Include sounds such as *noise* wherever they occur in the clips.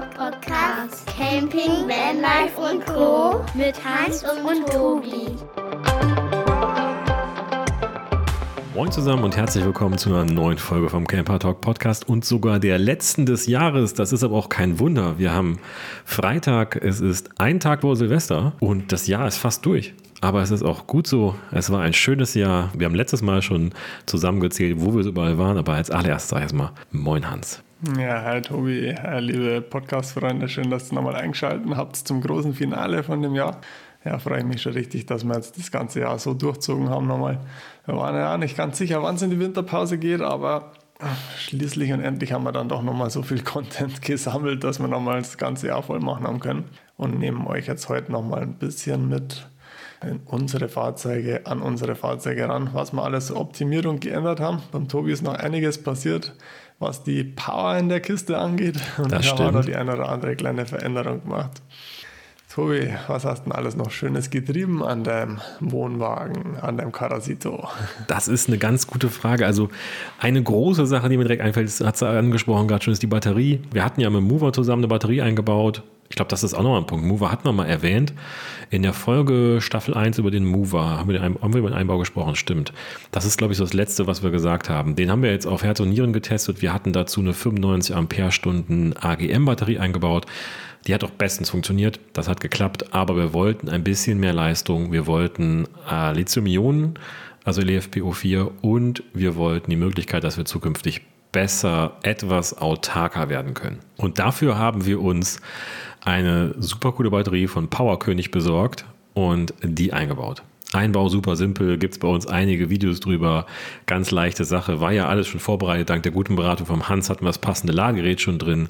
Podcast. Camping, Vanlife und Co. Mit Hans und Tobi. Moin zusammen und herzlich willkommen zu einer neuen Folge vom Camper Talk Podcast und sogar der letzten des Jahres. Das ist aber auch kein Wunder. Wir haben Freitag, es ist ein Tag vor Silvester und das Jahr ist fast durch. Aber es ist auch gut so. Es war ein schönes Jahr. Wir haben letztes Mal schon zusammengezählt, wo wir so überall waren. Aber als allererstes sage ich erstmal Moin Hans. Ja, hi Tobi, liebe Podcast-Freunde, schön, dass ihr nochmal eingeschaltet habt zum großen Finale von dem Jahr. Ja, freue ich mich schon richtig, dass wir jetzt das ganze Jahr so durchzogen haben nochmal. Wir waren ja nicht ganz sicher, wann es in die Winterpause geht, aber schließlich und endlich haben wir dann doch nochmal so viel *laughs* Content gesammelt, dass wir nochmal das ganze Jahr voll machen haben können und nehmen euch jetzt heute nochmal ein bisschen mit in unsere Fahrzeuge, an unsere Fahrzeuge ran, was wir alles Optimierung geändert haben. Beim Tobi ist noch einiges passiert was die Power in der Kiste angeht. Und das da stimmt. haben wir noch die eine oder andere kleine Veränderung gemacht. Tobi, was hast du denn alles noch Schönes getrieben an deinem Wohnwagen, an deinem Carasito? Das ist eine ganz gute Frage. Also eine große Sache, die mir direkt einfällt, hat sie angesprochen gerade schon, ist die Batterie. Wir hatten ja mit Mover zusammen eine Batterie eingebaut. Ich glaube, das ist auch noch ein Punkt. Mover hatten wir mal erwähnt. In der Folge Staffel 1 über den Mover haben wir, haben wir über den Einbau gesprochen, stimmt. Das ist, glaube ich, so das Letzte, was wir gesagt haben. Den haben wir jetzt auf Herz und Nieren getestet. Wir hatten dazu eine 95 Ampere-Stunden AGM-Batterie eingebaut. Die hat auch bestens funktioniert, das hat geklappt, aber wir wollten ein bisschen mehr Leistung. Wir wollten äh, Lithium-Ionen, also LFPO4, und wir wollten die Möglichkeit, dass wir zukünftig besser etwas autarker werden können. Und dafür haben wir uns eine super coole Batterie von Powerkönig besorgt und die eingebaut. Einbau super simpel, gibt es bei uns einige Videos drüber. Ganz leichte Sache, war ja alles schon vorbereitet. Dank der guten Beratung vom Hans hatten wir das passende Ladegerät schon drin.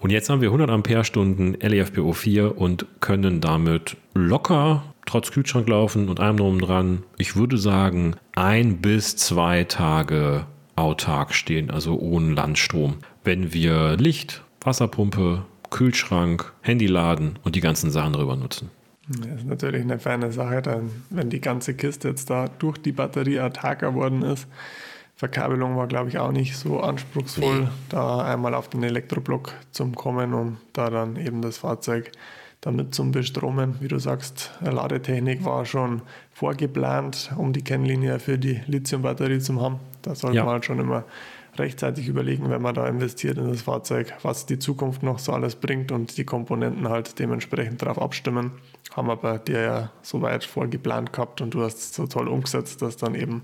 Und jetzt haben wir 100 Ampere-Stunden LEFPO4 und können damit locker trotz Kühlschrank laufen und allem drum dran. Ich würde sagen, ein bis zwei Tage autark stehen, also ohne Landstrom. Wenn wir Licht, Wasserpumpe, Kühlschrank, Handy laden und die ganzen Sachen drüber nutzen. Das ist natürlich eine feine Sache, dann, wenn die ganze Kiste jetzt da durch die Batterie autark geworden ist. Verkabelung war, glaube ich, auch nicht so anspruchsvoll, nee. da einmal auf den Elektroblock zum Kommen, um da dann eben das Fahrzeug damit zum Bestromen. Wie du sagst, Ladetechnik war schon vorgeplant, um die Kennlinie für die Lithiumbatterie zu haben. Da sollte ja. man halt schon immer rechtzeitig überlegen, wenn man da investiert in das Fahrzeug, was die Zukunft noch so alles bringt und die Komponenten halt dementsprechend darauf abstimmen. Haben wir bei dir ja soweit voll geplant gehabt und du hast es so toll umgesetzt, dass dann eben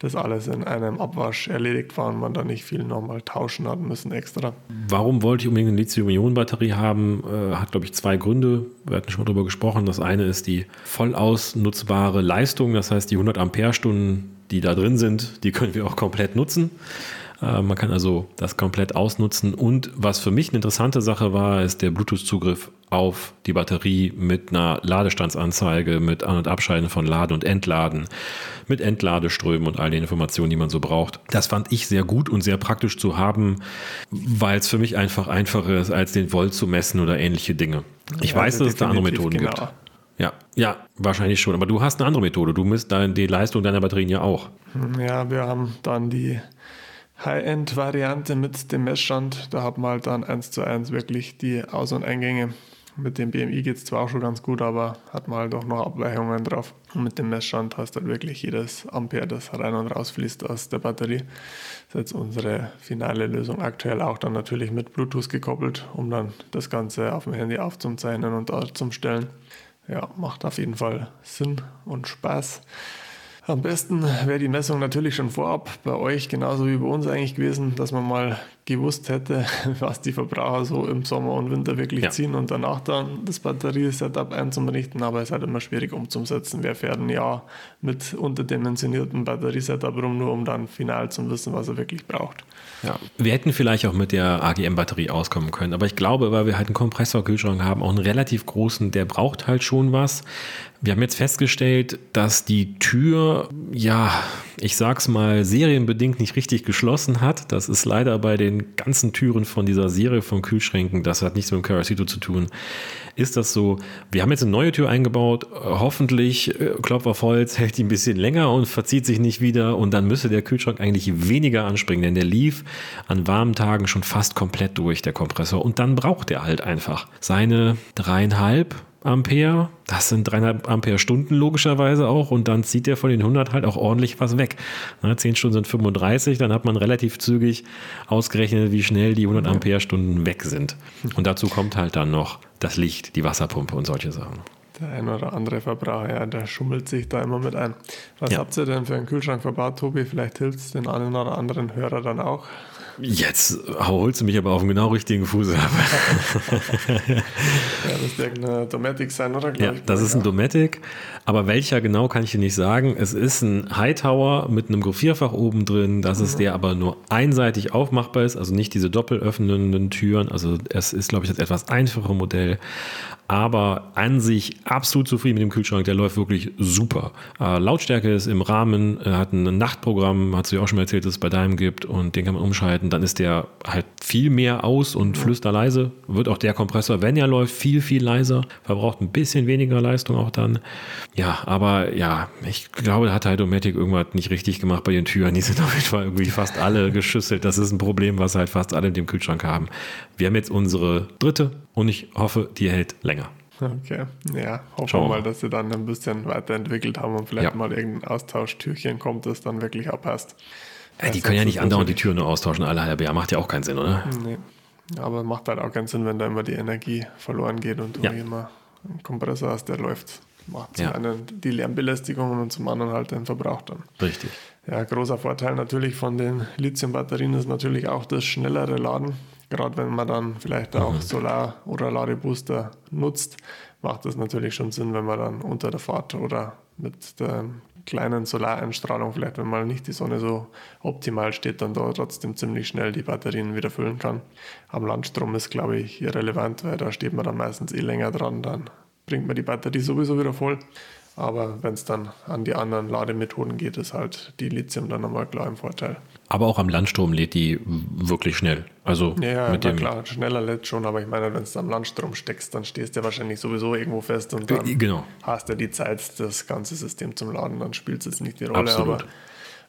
das alles in einem Abwasch erledigt war und man da nicht viel nochmal tauschen hat müssen extra. Warum wollte ich unbedingt eine Lithium-Ionen-Batterie haben? Äh, hat, glaube ich, zwei Gründe. Wir hatten schon mal darüber gesprochen. Das eine ist die voll ausnutzbare Leistung, das heißt die 100 Ampere-Stunden, die da drin sind, die können wir auch komplett nutzen. Man kann also das komplett ausnutzen. Und was für mich eine interessante Sache war, ist der Bluetooth-Zugriff auf die Batterie mit einer Ladestandsanzeige, mit An- und Abschalten von Laden und Entladen, mit Entladeströmen und all den Informationen, die man so braucht. Das fand ich sehr gut und sehr praktisch zu haben, weil es für mich einfach einfacher ist, als den Volt zu messen oder ähnliche Dinge. Ich ja, weiß, also dass es da andere Methoden genau. gibt. Ja, ja, wahrscheinlich schon. Aber du hast eine andere Methode. Du misst dann die Leistung deiner Batterien ja auch. Ja, wir haben dann die High-End-Variante mit dem Messstand. Da hat man halt dann eins zu eins wirklich die Aus- und Eingänge. Mit dem BMI geht es zwar auch schon ganz gut, aber hat man halt auch noch Abweichungen drauf. Und mit dem Messstand hast du halt wirklich jedes Ampere, das rein und raus fließt aus der Batterie. Das ist jetzt unsere finale Lösung. Aktuell auch dann natürlich mit Bluetooth gekoppelt, um dann das Ganze auf dem Handy aufzuzeichnen und dort zum Stellen. Ja, macht auf jeden Fall Sinn und Spaß. Am besten wäre die Messung natürlich schon vorab bei euch genauso wie bei uns eigentlich gewesen, dass man mal gewusst hätte, *laughs* was die Verbraucher so im Sommer und Winter wirklich ja. ziehen und danach dann das Batteriesetup einzurichten. Aber es ist halt immer schwierig umzusetzen. Wer fährt ein Jahr mit unterdimensioniertem Batteriesetup rum, nur um dann final zu wissen, was er wirklich braucht. Ja, wir hätten vielleicht auch mit der AGM-Batterie auskommen können, aber ich glaube, weil wir halt einen Kompressorkühlschrank haben, auch einen relativ großen, der braucht halt schon was. Wir haben jetzt festgestellt, dass die Tür, ja, ich sag's mal, serienbedingt nicht richtig geschlossen hat. Das ist leider bei den ganzen Türen von dieser Serie von Kühlschränken, das hat nichts mit dem Carasito zu tun, ist das so, wir haben jetzt eine neue Tür eingebaut, hoffentlich, äh, Klopf auf Holz, hält die ein bisschen länger und verzieht sich nicht wieder und dann müsste der Kühlschrank eigentlich weniger anspringen, denn der lief an warmen Tagen schon fast komplett durch, der Kompressor. Und dann braucht er halt einfach seine dreieinhalb Ampere. Das sind dreieinhalb Ampere Stunden logischerweise auch. Und dann zieht der von den 100 halt auch ordentlich was weg. Na, 10 Stunden sind 35, dann hat man relativ zügig ausgerechnet, wie schnell die 100 Ampere Stunden weg sind. Und dazu kommt halt dann noch das Licht, die Wasserpumpe und solche Sachen. Der ein oder andere Verbraucher, ja, der schummelt sich da immer mit ein. Was Ja. habt ihr denn für einen Kühlschrank verbaut, Tobi? Vielleicht hilft es den einen oder anderen Hörer dann auch. Jetzt holst du mich aber auf den genau richtigen Fuß ab. *laughs* Ja, das wird irgendeine Dometic sein, oder? Ja, das ist ein Dometic, aber welcher genau kann ich dir nicht sagen. Es ist ein Hightower mit einem Gruppierfach oben drin, das ist der aber nur einseitig aufmachbar ist, also nicht diese doppelöffnenden Türen. Also es ist, glaube ich, das etwas einfache Modell, aber an sich absolut zufrieden mit dem Kühlschrank. Der läuft wirklich super. Äh, Lautstärke ist im Rahmen, er hat ein Nachtprogramm, hast du ja auch schon mal erzählt, dass es bei deinem gibt und den kann man umschalten. Dann ist der halt viel mehr aus und flüsterleise. Wird auch der Kompressor, wenn er läuft, viel, viel leiser. Verbraucht ein bisschen weniger Leistung auch dann. Ja, aber ja, ich glaube, da hat halt Dometic irgendwas nicht richtig gemacht bei den Türen. Die sind auf jeden Fall irgendwie fast alle geschüsselt. Das ist ein Problem, was halt fast alle in dem Kühlschrank haben. Wir haben jetzt unsere dritte und ich hoffe, die hält länger. Okay, ja, hoffen Schauen wir mal, dass sie dann ein bisschen weiterentwickelt haben und vielleicht Ja. mal irgendein Austauschtürchen kommt, das dann wirklich abpasst. Ja, die Das können ja nicht andauernd die Türen nur austauschen, alle halbe Jahr. Macht ja auch keinen Sinn, oder? Nee. Aber macht halt auch keinen Sinn, wenn da immer die Energie verloren geht und du Ja. immer einen Kompressor hast, der läuft. Macht zum einen die Lärmbelästigung und zum anderen halt den Verbrauch dann. Richtig. Ja, großer Vorteil natürlich von den Lithium-Batterien ist natürlich auch das schnellere Laden. Gerade wenn man dann vielleicht Mhm. auch Solar- oder Ladebooster nutzt, macht das natürlich schon Sinn, wenn man dann unter der Fahrt oder mit der kleinen Solareinstrahlung, vielleicht wenn mal nicht die Sonne so optimal steht, dann da trotzdem ziemlich schnell die Batterien wieder füllen kann. Am Landstrom ist, glaube ich, irrelevant, weil da steht man dann meistens eh länger dran, dann bringt man die Batterie sowieso wieder voll. Aber wenn es dann an die anderen Lademethoden geht, ist halt die Lithium dann nochmal klar im Vorteil. Aber auch am Landstrom lädt die wirklich schnell. Also Ja, ja mit na dem. klar, schneller lädt schon, aber ich meine, wenn du am Landstrom steckst, dann stehst du ja wahrscheinlich sowieso irgendwo fest und dann Äh, genau. hast du die Zeit, das ganze System zum Laden, dann spielt es jetzt nicht die Rolle. Absolut. Aber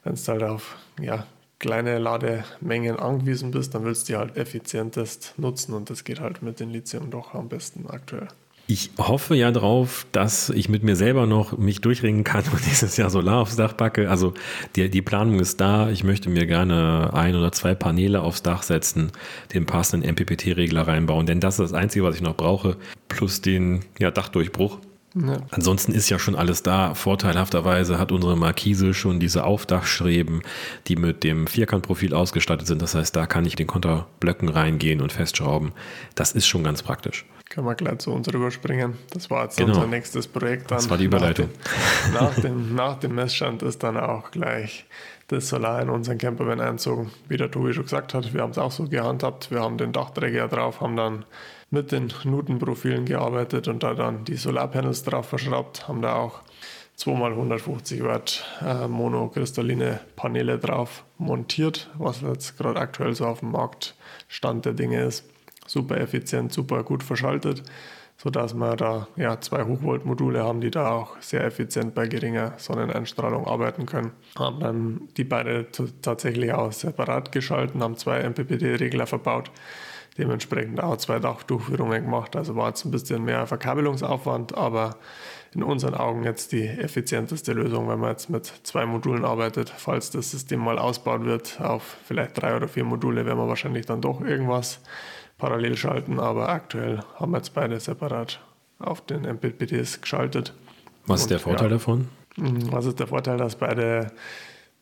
wenn du halt auf ja, kleine Lademengen angewiesen bist, dann willst du die halt effizientest nutzen und das geht halt mit den Lithium doch am besten aktuell. Ich hoffe ja drauf, dass ich mit mir selber noch mich durchringen kann und *laughs* dieses Jahr Solar aufs Dach packe. Also die, die Planung ist da. Ich möchte mir gerne ein oder zwei Paneele aufs Dach setzen, den passenden MPPT-Regler reinbauen, denn das ist das Einzige, was ich noch brauche, plus den ja, Dachdurchbruch. Ja. Ansonsten ist ja schon alles da. Vorteilhafterweise hat unsere Markise schon diese Aufdachstreben, die mit dem Vierkantprofil ausgestattet sind. Das heißt, da kann ich den Konterblöcken reingehen und festschrauben. Das ist schon ganz praktisch. Können wir gleich zu uns rüberspringen. Das war jetzt Genau. unser nächstes Projekt. Dann Das war die Überleitung. Nach dem, nach, dem, nach dem Messstand ist dann auch gleich das Solar in unseren Campervan einzogen. Wie der Tobi schon gesagt hat, wir haben es auch so gehandhabt. Wir haben den Dachträger drauf, haben dann mit den Nutenprofilen gearbeitet und da dann die Solarpanels drauf verschraubt, haben da auch 2x150 Watt äh, monokristalline Paneele drauf montiert, was jetzt gerade aktuell so auf dem Markt Stand der Dinge ist. Super effizient, super gut verschaltet, sodass wir da ja, zwei Hochvoltmodule haben, die da auch sehr effizient bei geringer Sonneneinstrahlung arbeiten können. Haben dann die beide tatsächlich auch separat geschalten, haben zwei MPPT-Regler verbaut, dementsprechend auch zwei Dachdurchführungen gemacht. Also war jetzt ein bisschen mehr Verkabelungsaufwand, aber in unseren Augen jetzt die effizienteste Lösung, wenn man jetzt mit zwei Modulen arbeitet. Falls das System mal ausbaut wird auf vielleicht drei oder vier Module, werden wir wahrscheinlich dann doch irgendwas parallel schalten, aber aktuell haben wir jetzt beide separat auf den MPPTs geschaltet. Was ist Und der Vorteil ja, davon? Was ist der Vorteil, dass beide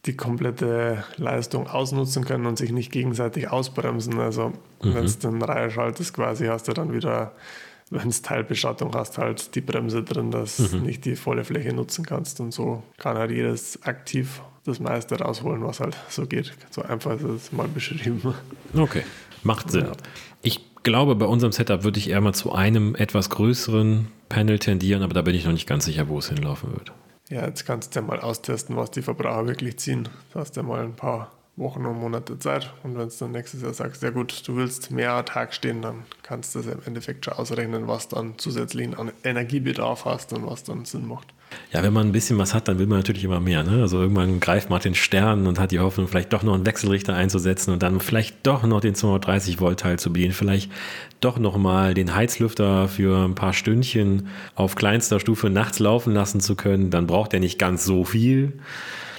die komplette Leistung ausnutzen können und sich nicht gegenseitig ausbremsen? Also wenn du den Reihe schaltest quasi, hast du dann wieder, wenn es Teilbeschattung hast, halt die Bremse drin, dass du nicht die volle Fläche nutzen kannst. Und so kann halt jedes aktiv das meiste rausholen, was halt so geht. So einfach ist es mal beschrieben. Okay, macht Sinn. Ja. Ich glaube, bei unserem Setup würde ich eher mal zu einem etwas größeren Panel tendieren, aber da bin ich noch nicht ganz sicher, wo es hinlaufen wird. Ja, jetzt kannst du ja mal austesten, was die Verbraucher wirklich ziehen. Du hast ja mal ein paar Wochen und Monate Zeit. Und wenn du dann nächstes Jahr sagst, ja gut, du willst mehr Tag stehen, dann kannst du das im Endeffekt schon ausrechnen, was dann zusätzlich an Energiebedarf hast und was dann Sinn macht. Ja, wenn man ein bisschen was hat, dann will man natürlich immer mehr. Ne? Also irgendwann greift man den Stern und hat die Hoffnung, vielleicht doch noch einen Wechselrichter einzusetzen und dann vielleicht doch noch den 230 Volt Teil zu bedienen. Vielleicht doch noch mal den Heizlüfter für ein paar Stündchen auf kleinster Stufe nachts laufen lassen zu können. Dann braucht er nicht ganz so viel.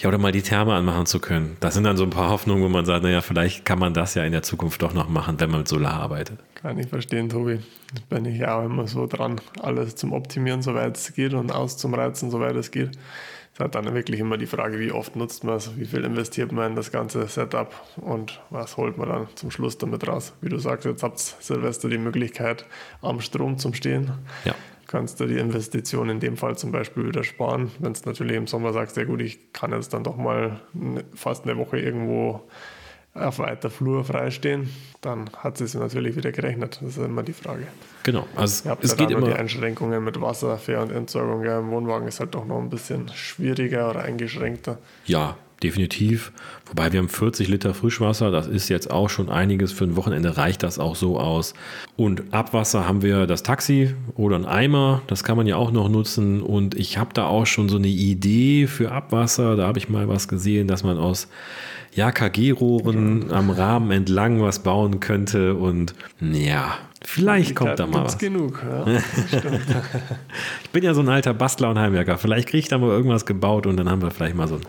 Ja, oder mal die Therme anmachen zu können. Das sind dann so ein paar Hoffnungen, wo man sagt, naja, vielleicht kann man das ja in der Zukunft doch noch machen, wenn man mit Solar arbeitet. Kann ich verstehen, Tobi. Bin ich auch immer so dran, alles zum Optimieren, soweit es geht und auszumreizen, soweit es geht. Es hat dann wirklich immer die Frage, wie oft nutzt man es, wie viel investiert man in das ganze Setup und was holt man dann zum Schluss damit raus. Wie du sagst, jetzt habt Silvester die Möglichkeit, am Strom zum Stehen. Ja kannst du die Investition in dem Fall zum Beispiel wieder sparen. Wenn es natürlich im Sommer sagst, sehr gut, ich kann jetzt dann doch mal fast eine Woche irgendwo auf weiter Flur freistehen, dann hat es natürlich wieder gerechnet. Das ist immer die Frage. Genau. Also es geht immer die Einschränkungen mit Wasser, Fähr- und Entsorgung. Ja, Im Wohnwagen ist halt doch noch ein bisschen schwieriger oder eingeschränkter. Ja, definitiv. Wobei wir haben 40 Liter Frischwasser, das ist jetzt auch schon einiges. Für ein Wochenende reicht das auch so aus. Und Abwasser haben wir das Taxi oder ein Eimer, das kann man ja auch noch nutzen. Und ich habe da auch schon so eine Idee für Abwasser. Da habe ich mal was gesehen, dass man aus ja, KG-Rohren am Rahmen entlang was bauen könnte. Und ja, Vielleicht kommt da mal was. genug, ja, *laughs* ich bin ja so ein alter Bastler und Heimwerker. Vielleicht kriege ich da mal irgendwas gebaut und dann haben wir vielleicht mal so ein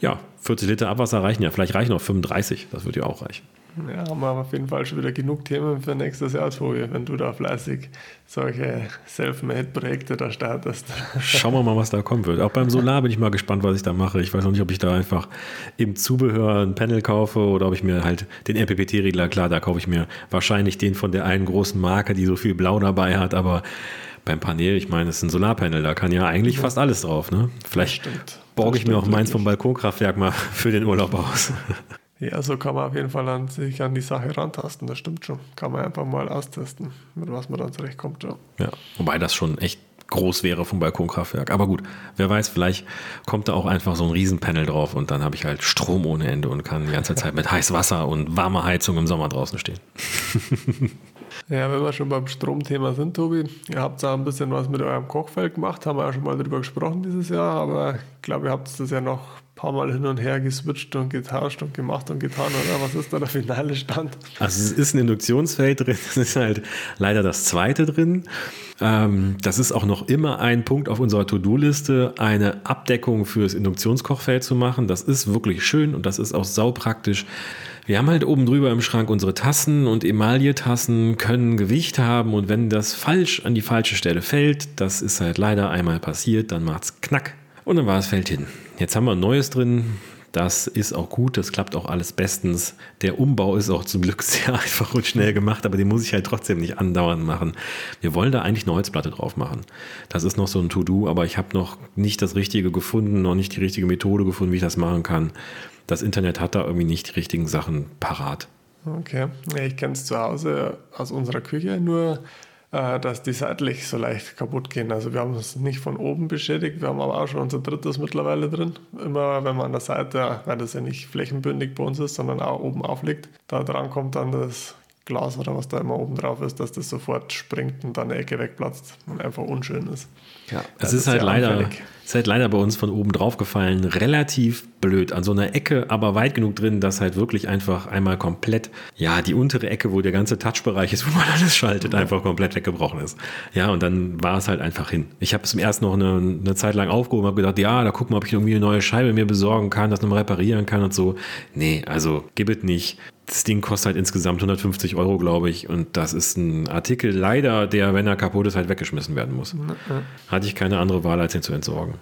ja, 40 Liter Abwasser reichen ja. Vielleicht reichen auch 35. Das würde ja auch reichen. Ja, haben wir auf jeden Fall schon wieder genug Themen für nächstes Jahr, Tobi, wenn du da fleißig solche Self-Made-Projekte da startest. Schauen wir mal, was da kommen wird. Auch beim Solar bin ich mal gespannt, was ich da mache. Ich weiß noch nicht, ob ich da einfach im Zubehör ein Panel kaufe oder ob ich mir halt den MPPT-Regler, klar, da kaufe ich mir wahrscheinlich den von der einen großen Marke, die so viel Blau dabei hat, aber beim Panel, ich meine, es ist ein Solarpanel, da kann ja eigentlich ja. fast alles drauf. Ne? Vielleicht borge ich mir auch meins vom Balkonkraftwerk mal *laughs* für den Urlaub aus. Ja, so kann man auf jeden Fall an sich an die Sache rantasten, das stimmt schon. Kann man einfach mal austesten, mit was man dann zurechtkommt. Ja, ja wobei das schon echt groß wäre vom Balkonkraftwerk. Aber gut, wer weiß, vielleicht kommt da auch einfach so ein Riesenpanel drauf und dann habe ich halt Strom ohne Ende und kann die ganze Zeit mit Heißwasser und warmer Heizung im Sommer draußen stehen. *laughs* Ja, wenn wir schon beim Stromthema sind, Tobi, ihr habt da ein bisschen was mit eurem Kochfeld gemacht, haben wir ja schon mal drüber gesprochen dieses Jahr, aber ich glaube, ihr habt das ja noch paar Mal hin und her geswitcht und getauscht und gemacht und getan, oder? Was ist da der finale Stand? Also es ist ein Induktionsfeld drin, *laughs* es ist halt leider das zweite drin. Ähm, das ist auch noch immer ein Punkt auf unserer To-Do-Liste, eine Abdeckung fürs Induktionskochfeld zu machen. Das ist wirklich schön und das ist auch saupraktisch. Wir haben halt oben drüber im Schrank unsere Tassen und Emaille-Tassen können Gewicht haben und wenn das falsch an die falsche Stelle fällt, das ist halt leider einmal passiert, dann macht's knack und dann war es fällt hin. Jetzt haben wir ein neues drin. Das ist auch gut, das klappt auch alles bestens. Der Umbau ist auch zum Glück *laughs* sehr einfach und schnell gemacht, aber den muss ich halt trotzdem nicht andauernd machen. Wir wollen da eigentlich eine Holzplatte drauf machen. Das ist noch so ein To-Do, aber ich habe noch nicht das Richtige gefunden, noch nicht die richtige Methode gefunden, wie ich das machen kann das Internet hat da irgendwie nicht die richtigen Sachen parat. Okay, ich kenne es zu Hause aus unserer Küche nur, dass die seitlich so leicht kaputt gehen. Also wir haben es nicht von oben beschädigt, wir haben aber auch schon unser drittes mittlerweile drin. Immer wenn man an der Seite, weil das ja nicht flächenbündig bei uns ist, sondern auch oben aufliegt, da dran kommt dann das Glas oder was da immer oben drauf ist, dass das sofort springt und dann eine Ecke wegplatzt und einfach unschön ist. Ja, es ist, ist, halt leider, ist halt leider bei uns von oben drauf gefallen. Relativ blöd. An so einer Ecke, aber weit genug drin, dass halt wirklich einfach einmal komplett, ja, die untere Ecke, wo der ganze Touchbereich ist, *laughs* wo man alles schaltet, ja. einfach komplett weggebrochen ist. Ja, und dann war es halt einfach hin. Ich habe es erst noch eine, eine Zeit lang aufgehoben, habe gedacht, ja, da gucken wir, ob ich irgendwie eine neue Scheibe mir besorgen kann, das nochmal reparieren kann und so. Nee, also gib es nicht das Ding kostet halt insgesamt 150 Euro, glaube ich. Und das ist ein Artikel leider, der, wenn er kaputt ist, halt weggeschmissen werden muss. Hatte ich keine andere Wahl, als ihn zu entsorgen.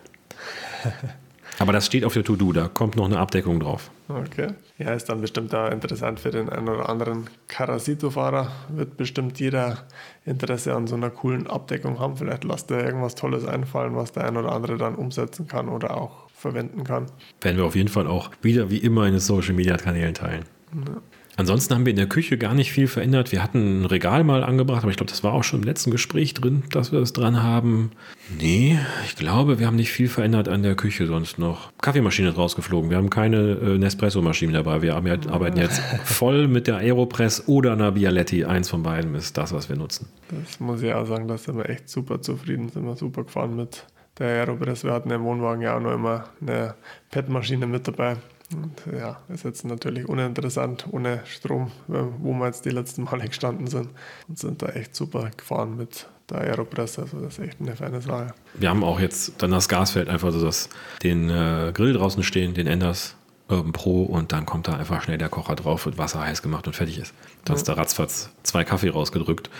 *laughs* Aber das steht auf der To-Do, da kommt noch eine Abdeckung drauf. Okay. Ja, ist dann bestimmt auch interessant für den einen oder anderen Carasito-Fahrer. Wird bestimmt jeder Interesse an so einer coolen Abdeckung haben. Vielleicht lasst er irgendwas Tolles einfallen, was der ein oder andere dann umsetzen kann oder auch verwenden kann. Werden wir auf jeden Fall auch wieder wie immer in den Social-Media-Kanälen teilen. Ja. Ansonsten haben wir in der Küche gar nicht viel verändert. Wir hatten ein Regal mal angebracht, aber ich glaube, das war auch schon im letzten Gespräch drin, dass wir das dran haben. Nee, ich glaube, wir haben nicht viel verändert an der Küche sonst noch. Kaffeemaschine ist rausgeflogen. Wir haben keine äh, Nespresso-Maschine dabei. Wir arbeiten jetzt voll mit der Aeropress oder einer Bialetti. Eins von beiden ist das, was wir nutzen. Das muss ich auch sagen, da sind wir echt super zufrieden, sind wir super gefahren mit der Aeropress. Wir hatten im Wohnwagen ja auch noch immer eine PET-Maschine mit dabei. Und ja, ist jetzt natürlich uninteressant ohne Strom, wo wir jetzt die letzten Male gestanden sind und sind da echt super gefahren mit der Aeropress. Also das ist echt eine feine Sache. Wir haben auch jetzt dann das Gasfeld einfach so, dass den äh, Grill draußen stehen, den Enders Urban Pro und dann kommt da einfach schnell der Kocher drauf, wird Wasser heiß gemacht und fertig ist. Dann ist da ratzfatz zwei Kaffee rausgedrückt.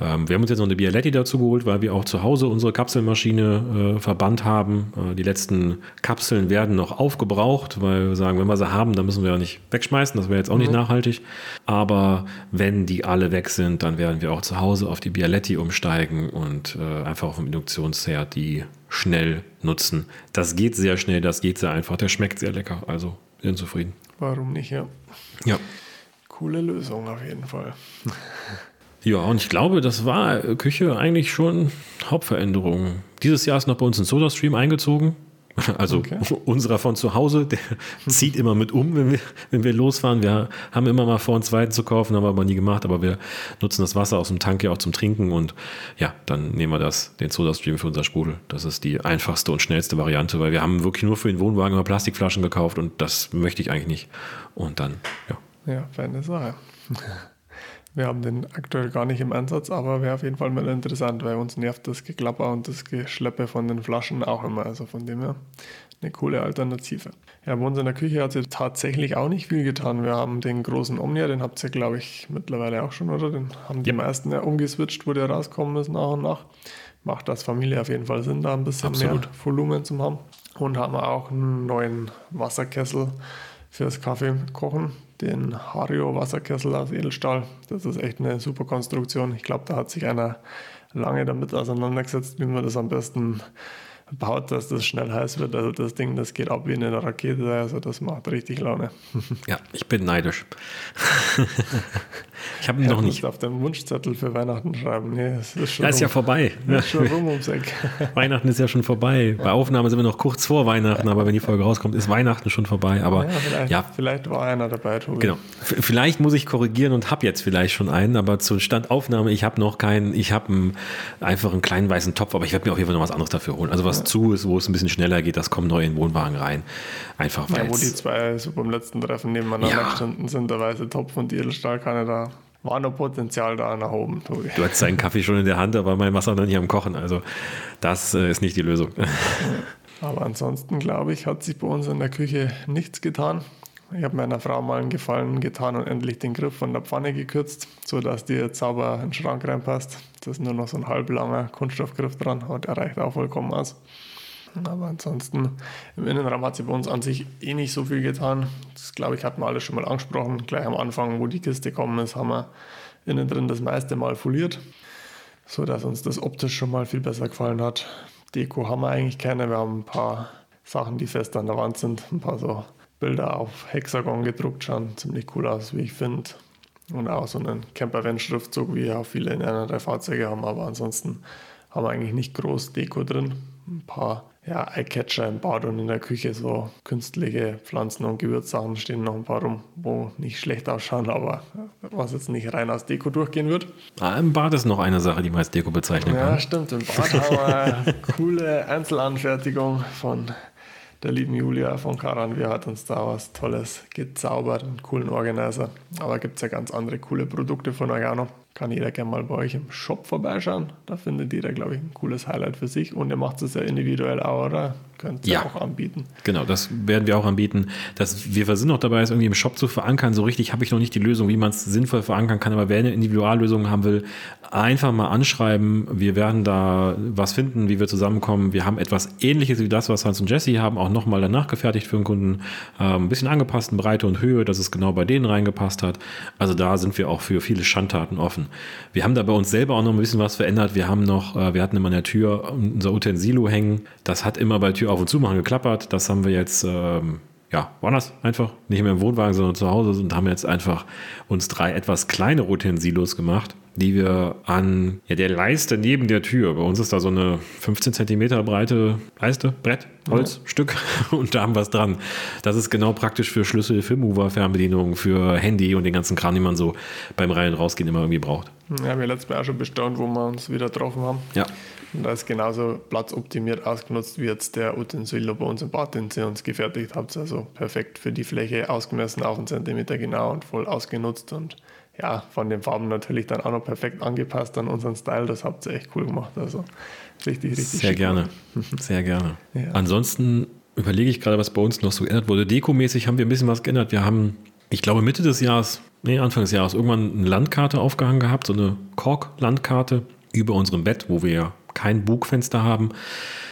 Ähm, wir haben uns jetzt noch eine Bialetti dazu geholt, weil wir auch zu Hause unsere Kapselmaschine äh, verbannt haben. Äh, die letzten Kapseln werden noch aufgebraucht, weil wir sagen, wenn wir sie haben, dann müssen wir ja nicht wegschmeißen. Das wäre jetzt auch nicht mhm. nachhaltig. Aber wenn die alle weg sind, dann werden wir auch zu Hause auf die Bialetti umsteigen und äh, einfach auf dem Induktionsherd die schnell nutzen. Das geht sehr schnell, das geht sehr einfach. Der schmeckt sehr lecker. Also sind zufrieden. Warum nicht, ja. Ja. Coole Lösung auf jeden Fall. *laughs* Ja, und ich glaube, das war Küche eigentlich schon Hauptveränderung. Dieses Jahr ist noch bei uns ein Soda-Stream eingezogen. *laughs* Also okay. *laughs* unserer von zu Hause, der zieht immer mit um, wenn wir, wenn wir losfahren. Wir haben immer mal vor, einen zweiten zu kaufen, haben wir aber nie gemacht. Aber wir nutzen das Wasser aus dem Tank ja auch zum Trinken und ja, dann nehmen wir das, den Soda-Stream für unser Sprudel. Das ist die einfachste und schnellste Variante, weil wir haben wirklich nur für den Wohnwagen immer Plastikflaschen gekauft und das möchte ich eigentlich nicht. Und dann, ja. Ja, feine Sache. *laughs* Wir haben den aktuell gar nicht im Einsatz, aber wäre auf jeden Fall mal interessant, weil uns nervt das Geklapper und das Geschleppe von den Flaschen auch immer. Also von dem her eine coole Alternative. Ja, bei uns in der Küche hat sich tatsächlich auch nicht viel getan. Wir haben den großen Omnia, den habt ihr, glaube ich, mittlerweile auch schon, oder? Den haben die ja. meisten ja umgeswitcht, wo der rauskommen ist nach und nach. Macht das Familie auf jeden Fall Sinn, da ein bisschen Absolut. mehr Volumen zu haben. Und haben auch einen neuen Wasserkessel fürs Kaffee kochen den Hario Wasserkessel aus Edelstahl. Das ist echt eine super Konstruktion. Ich glaube, da hat sich einer lange damit auseinandergesetzt, wie man das am besten baut, dass das schnell heiß wird. Also das Ding, das geht ab wie eine Rakete, also das macht richtig Laune. Ja, ich bin neidisch. *laughs* ich habe ihn ja, noch nicht. auf dem Wunschzettel für Weihnachten schreiben. Nee, es ist schon ja, ist ja vorbei. Ist schon rum ums Eck. *laughs* Weihnachten ist ja schon vorbei. Bei Aufnahme sind wir noch kurz vor Weihnachten, aber wenn die Folge rauskommt, ist Weihnachten schon vorbei. Aber ja, vielleicht, ja. vielleicht war einer dabei, Tobi. Genau. Vielleicht muss ich korrigieren und habe jetzt vielleicht schon einen, aber zur Standaufnahme, ich habe noch keinen, ich habe einfach einen kleinen weißen Topf, aber ich werde mir auf jeden Fall noch was anderes dafür holen. Also was was zu ist, wo es ein bisschen schneller geht, das kommt neu in den Wohnwagen rein. Einfach weil. Ja, wo die zwei so beim letzten Treffen nebeneinander ja. gestanden sind, der weiße Topf und die Edelstahlkanne da. War noch Potenzial da nach oben, Tobi. Du hast deinen Kaffee schon in der Hand, aber mein Wasser noch nicht am Kochen. Also, das äh, ist nicht die Lösung. Aber ansonsten, glaube ich, hat sich bei uns in der Küche nichts getan. Ich habe meiner Frau mal einen Gefallen getan und endlich den Griff von der Pfanne gekürzt, sodass die jetzt sauber in den Schrank reinpasst. Da ist nur noch so ein halblanger Kunststoffgriff dran und der reicht auch vollkommen aus. Aber ansonsten im Innenraum hat sich bei uns an sich eh nicht so viel getan. Das glaube ich, hatten wir alles schon mal angesprochen. Gleich am Anfang, wo die Kiste gekommen ist, haben wir innen drin das meiste mal foliert, sodass uns das optisch schon mal viel besser gefallen hat. Deko haben wir eigentlich keine. Wir haben ein paar Sachen, die fest an der Wand sind, ein paar so Bilder auf Hexagon gedruckt, schauen ziemlich cool aus, wie ich finde. Und auch so einen Campervan-Schriftzug, wie auch viele in einer der Fahrzeuge haben. Aber ansonsten haben wir eigentlich nicht groß Deko drin. Ein paar ja, Eyecatcher im Bad und in der Küche, so künstliche Pflanzen und Gewürzsachen stehen noch ein paar rum, wo nicht schlecht ausschauen, aber was jetzt nicht rein als Deko durchgehen wird. Ah, Im Bad ist noch eine Sache, die man als Deko bezeichnen kann. Ja, stimmt. Im Bad haben wir *laughs* coole Einzelanfertigung von der lieben Julia von Karan. Wir hat uns da was Tolles gezaubert, einen coolen Organizer. Aber gibt es ja ganz andere coole Produkte von Organo. Kann jeder gerne mal bei euch im Shop vorbeischauen. Da findet jeder, glaube ich, ein cooles Highlight für sich. Und ihr macht es ja individuell auch, oder? Könnt ihr ja. auch anbieten. Genau, das werden wir auch anbieten. Das, wir sind noch dabei, es irgendwie im Shop zu verankern. So richtig habe ich noch nicht die Lösung, wie man es sinnvoll verankern kann. Aber wer eine Individuallösung haben will, einfach mal anschreiben. Wir werden da was finden, wie wir zusammenkommen. Wir haben etwas ähnliches wie das, was Hans und Jesse haben, auch nochmal danach gefertigt für den Kunden. Ähm, ein bisschen angepasst in Breite und Höhe, dass es genau bei denen reingepasst hat. Also da sind wir auch für viele Schandtaten offen. Wir haben da bei uns selber auch noch ein bisschen was verändert. Wir haben noch, äh, wir hatten immer an der Tür unser Utensilo hängen. Das hat immer bei Tür auf und zu machen geklappert. Das haben wir jetzt ähm, ja, das einfach nicht mehr im Wohnwagen, sondern zu Hause und haben jetzt einfach uns drei etwas kleinere Utensilos gemacht, die wir an ja, der Leiste neben der Tür, bei uns ist da so eine 15 Zentimeter breite Leiste, Brett, Holzstück ja. *laughs* und da haben wir es dran. Das ist genau praktisch für Schlüssel, für Mover, Fernbedienung, für Handy und den ganzen Kram, den man so beim Rein- und Rausgehen immer irgendwie braucht. Ja, wir letztes Mal auch schon bestaunt, wo wir uns wieder getroffen haben. Ja. Und da ist genauso platzoptimiert ausgenutzt wie jetzt der Utensil bei uns im Bad, den sie uns gefertigt habt. Also perfekt für die Fläche ausgemessen, auf einen Zentimeter genau und voll ausgenutzt. Und ja, von den Farben natürlich dann auch noch perfekt angepasst an unseren Style. Das habt ihr echt cool gemacht. Also richtig, richtig Sehr gerne. *laughs* Sehr gerne. Ja. Ansonsten überlege ich gerade, was bei uns noch so geändert wurde. Dekomäßig haben wir ein bisschen was geändert. Wir haben, ich glaube, Mitte des Jahres, nee, Anfang des Jahres, irgendwann eine Landkarte aufgehangen gehabt, so eine Kork-Landkarte über unserem Bett, wo wir ja kein Bugfenster haben.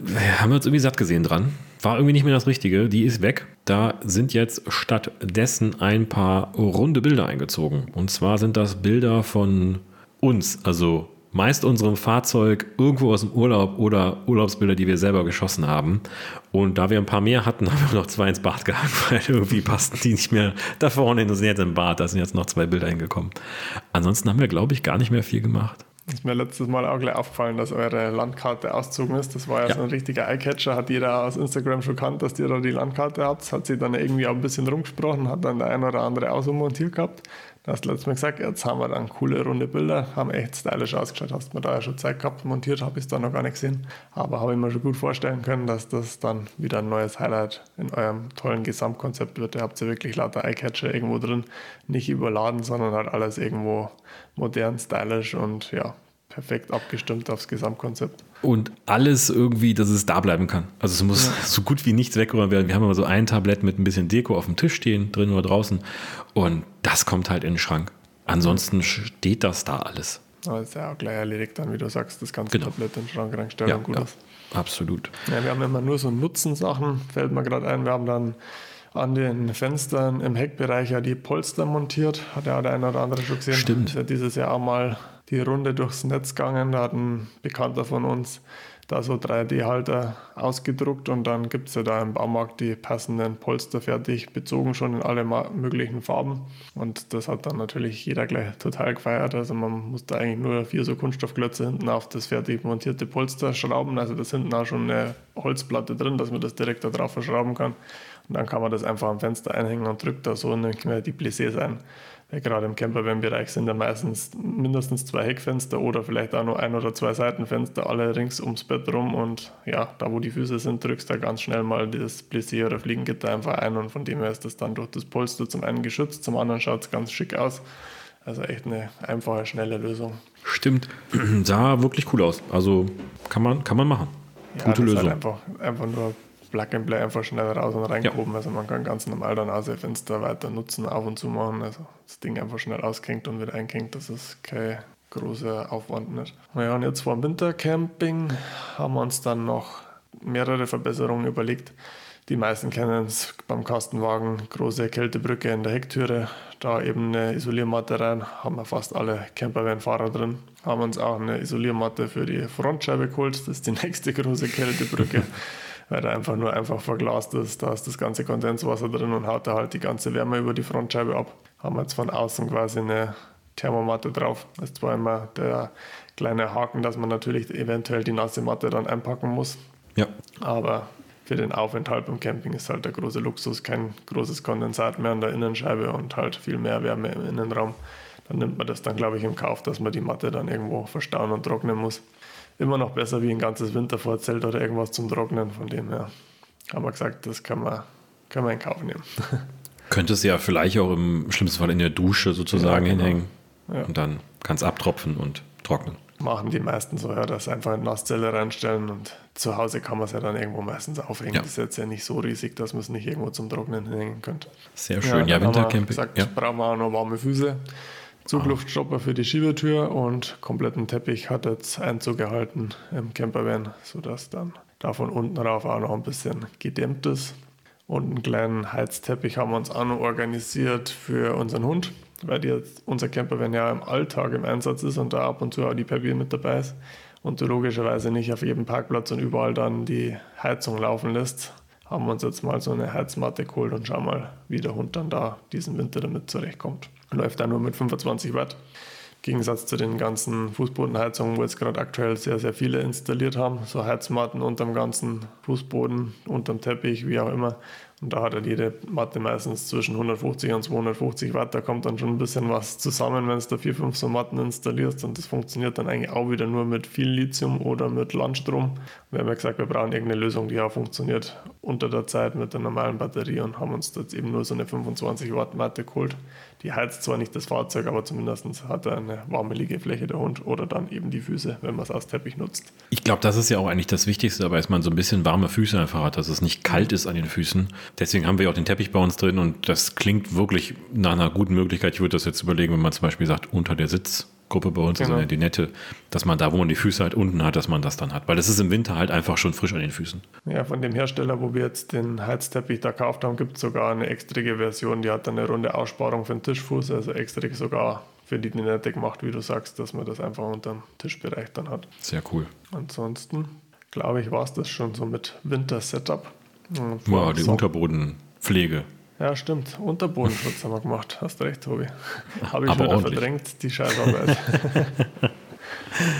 Wir haben uns irgendwie satt gesehen dran. War irgendwie nicht mehr das Richtige. Die ist weg. Da sind jetzt stattdessen ein paar runde Bilder eingezogen. Und zwar sind das Bilder von uns, also meist unserem Fahrzeug irgendwo aus dem Urlaub oder Urlaubsbilder, die wir selber geschossen haben. Und da wir ein paar mehr hatten, *laughs* haben wir noch zwei ins Bad gehangen, weil irgendwie passten die nicht mehr da vorne hin. Das sind jetzt im Bad, da sind jetzt noch zwei Bilder hingekommen. Ansonsten haben wir, glaube ich, gar nicht mehr viel gemacht. Ist mir letztes Mal auch gleich aufgefallen, dass eure Landkarte auszogen ist. Das war ja, ja. so ein richtiger Eyecatcher. Hat jeder aus Instagram schon kannt, dass ihr da die Landkarte habt. Hat sich dann irgendwie auch ein bisschen rumgesprochen, hat dann der ein oder andere auch so montiert gehabt. Du hast letztes Mal gesagt, jetzt haben wir dann coole runde Bilder, haben echt stylisch ausgeschaut. Hast mir da ja schon Zeit gehabt, montiert habe ich es dann noch gar nicht gesehen. Aber habe ich mir schon gut vorstellen können, dass das dann wieder ein neues Highlight in eurem tollen Gesamtkonzept wird. Ihr habt ja wirklich lauter Eyecatcher irgendwo drin, nicht überladen, sondern halt alles irgendwo modern, stylisch und ja, perfekt abgestimmt aufs Gesamtkonzept. Und alles irgendwie, dass es da bleiben kann. Also es muss ja. *laughs* so gut wie nichts weggeräumt werden. Wir haben immer so ein Tablett mit ein bisschen Deko auf dem Tisch stehen, drin oder draußen. Und das kommt halt in den Schrank. Ansonsten steht das da alles. Aber ist ja auch gleich erledigt dann, wie du sagst, das ganze genau. Tablett in den Schrank reinstellen ja, und gut ja, ist. Absolut. Ja, wir haben immer nur so Nutzensachen, fällt mir gerade ein. Wir haben dann an den Fenstern im Heckbereich ja die Polster montiert. Hat ja der eine oder andere schon gesehen. Stimmt. Ist ja dieses Jahr auch mal die Runde durchs Netz gegangen. Da hat ein Bekannter von uns da so 3D-Halter ausgedruckt und dann gibt es ja da im Baumarkt die passenden Polster fertig, bezogen schon in alle möglichen Farben. Und das hat dann natürlich jeder gleich total gefeiert. Also man musste eigentlich nur vier so Kunststoffklötze hinten auf das fertig montierte Polster schrauben. Also da ist hinten auch schon eine Holzplatte drin, dass man das direkt da drauf verschrauben kann. Und dann kann man das einfach am Fenster einhängen und drückt da so nicht mehr die Plissés ein. Weil gerade im Campervan-Bereich sind ja meistens mindestens zwei Heckfenster oder vielleicht auch nur ein oder zwei Seitenfenster, alle rings ums Bett rum. Und ja, da wo die Füße sind, drückst du da ganz schnell mal das Plissé oder Fliegengitter einfach ein. Und von dem her ist das dann durch das Polster zum einen geschützt, zum anderen schaut es ganz schick aus. Also echt eine einfache, schnelle Lösung. Stimmt. *clears throat* Sah wirklich cool aus. Also kann man, kann man machen. Ja, Gute Lösung. Halt einfach, einfach nur Plug and Play einfach schnell raus und reingehoben. Ja. Also man kann ganz normal dann auch Fenster weiter nutzen, auf und zu machen. Also das Ding einfach schnell ausklingt und wieder einklingt. Das ist kein großer Aufwand nicht. Ja, und jetzt vor dem Wintercamping haben wir uns dann noch mehrere Verbesserungen überlegt. Die meisten kennen es beim Kastenwagen, große Kältebrücke in der Hecktüre, da eben eine Isoliermatte rein, haben wir fast alle Campervan-Fahrer drin. Haben uns auch eine Isoliermatte für die Frontscheibe geholt, das ist die *laughs* nächste große Kältebrücke. Weil er einfach nur einfach verglast ist. Da ist das ganze Kondenswasser drin und haut da halt die ganze Wärme über die Frontscheibe ab. Haben wir jetzt von außen quasi eine Thermomatte drauf. Das ist zwar immer der kleine Haken, dass man natürlich eventuell die nasse Matte dann einpacken muss. Ja. Aber für den Aufenthalt beim Camping ist halt der große Luxus, kein großes Kondensat mehr an der Innenscheibe und halt viel mehr Wärme im Innenraum. Dann nimmt man das dann, glaube ich, im Kauf, dass man die Matte dann irgendwo verstauen und trocknen muss immer noch besser wie ein ganzes Wintervorzelt oder irgendwas zum Trocknen. Von dem her haben wir gesagt, das kann man, kann man in Kauf nehmen. *laughs* Könntest du ja vielleicht auch im schlimmsten Fall in der Dusche sozusagen ja, genau. hinhängen. Ja. Und dann kann es abtropfen und trocknen. Machen die meisten so, ja, dass einfach eine Nasszelle reinstellen und zu Hause kann man es ja dann irgendwo meistens aufhängen. Ja. Das ist jetzt ja nicht so riesig, dass man es nicht irgendwo zum Trocknen hängen könnte. Sehr schön. Ja, ja Wintercamping. Gesagt, ja. brauchen wir auch noch warme Füße. Zugluftstopper für die Schiebetür und kompletten Teppich hat jetzt Einzug gehalten im Campervan, sodass dann da von unten rauf auch noch ein bisschen gedämmt ist. Und einen kleinen Heizteppich haben wir uns auch noch organisiert für unseren Hund, weil jetzt unser Campervan ja im Alltag im Einsatz ist und da ab und zu auch die Peppi mit dabei ist und du logischerweise nicht auf jedem Parkplatz und überall dann die Heizung laufen lässt haben wir uns jetzt mal so eine Heizmatte geholt und schauen mal, wie der Hund dann da diesen Winter damit zurechtkommt. Läuft da nur mit 25 Watt. Gegensatz zu den ganzen Fußbodenheizungen, wo jetzt gerade aktuell sehr, sehr viele installiert haben. So Heizmatten unterm ganzen Fußboden, unterm Teppich, wie auch immer. Und da hat halt jede Matte meistens zwischen 150 und 250 Watt. Da kommt dann schon ein bisschen was zusammen, wenn es da vier, fünf so Matten installierst. Und das funktioniert dann eigentlich auch wieder nur mit viel Lithium oder mit Landstrom. Wir haben ja gesagt, wir brauchen irgendeine Lösung, die auch funktioniert unter der Zeit mit der normalen Batterie und haben uns jetzt eben nur so eine 25 Watt Matte geholt. Die heizt zwar nicht das Fahrzeug, aber zumindest hat er eine warme Liegefläche, der Hund, oder dann eben die Füße, wenn man es als Teppich nutzt. Ich glaube, das ist ja auch eigentlich das Wichtigste dabei, dass man so ein bisschen warme Füße einfach hat, dass es nicht kalt ist an den Füßen. Deswegen haben wir auch den Teppich bei uns drin und das klingt wirklich nach einer guten Möglichkeit. Ich würde das jetzt überlegen, wenn man zum Beispiel sagt, unter der Sitzgruppe bei uns, genau. also die nette, dass man da, wo man die Füße halt unten hat, dass man das dann hat. Weil das ist im Winter halt einfach schon frisch an den Füßen. Ja, von dem Hersteller, wo wir jetzt den Heizteppich da gekauft haben, gibt es sogar eine extrige Version, die hat dann eine runde Aussparung für den Tischfuß, also extra sogar für die Nette gemacht, wie du sagst, dass man das einfach unter dem Tischbereich dann hat. Sehr cool. Ansonsten, glaube ich, war es das schon so mit Winter-Setup. Wow, die so. Unterbodenpflege. Ja, stimmt. Unterbodenschutz haben wir gemacht. Hast recht, Tobi. Habe ich Aber wieder verdrängt, die Scheißarbeit. *laughs*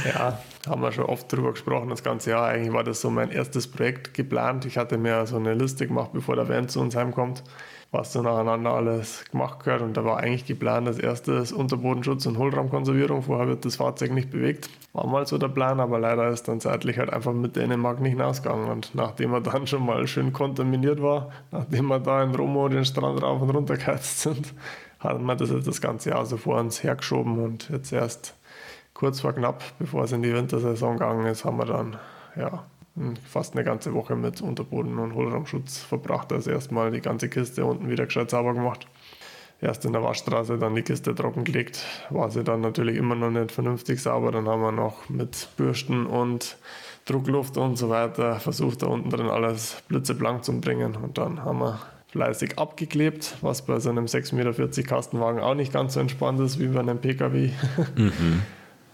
ja, haben wir schon oft drüber gesprochen, das ganze Jahr. Eigentlich war das so mein erstes Projekt geplant. Ich hatte mir so eine Liste gemacht, bevor der Van zu uns heimkommt was so nacheinander alles gemacht gehört. Und da war eigentlich geplant, das erste ist Unterbodenschutz und Hohlraumkonservierung. Vorher wird das Fahrzeug nicht bewegt. War mal so der Plan, aber leider ist dann zeitlich halt einfach mit Dänemark nicht hinausgegangen. Und nachdem er dann schon mal schön kontaminiert war, nachdem wir da in Romo den Strand rauf und runter geheizt sind, hat man das jetzt das ganze Jahr so vor uns hergeschoben und jetzt erst kurz vor knapp, bevor es in die Wintersaison gegangen ist, haben wir dann ja, fast eine ganze Woche mit Unterboden und Hohlraumschutz verbracht. Also erstmal die ganze Kiste unten wieder gescheit sauber gemacht. Erst in der Waschstraße, dann die Kiste trockengelegt. War sie dann natürlich immer noch nicht vernünftig sauber. Dann haben wir noch mit Bürsten und Druckluft und so weiter versucht, da unten drin alles blitzeblank zu bringen. Und dann haben wir fleißig abgeklebt, was bei so einem 6,40 Meter Kastenwagen auch nicht ganz so entspannt ist wie bei einem PKW. Mhm.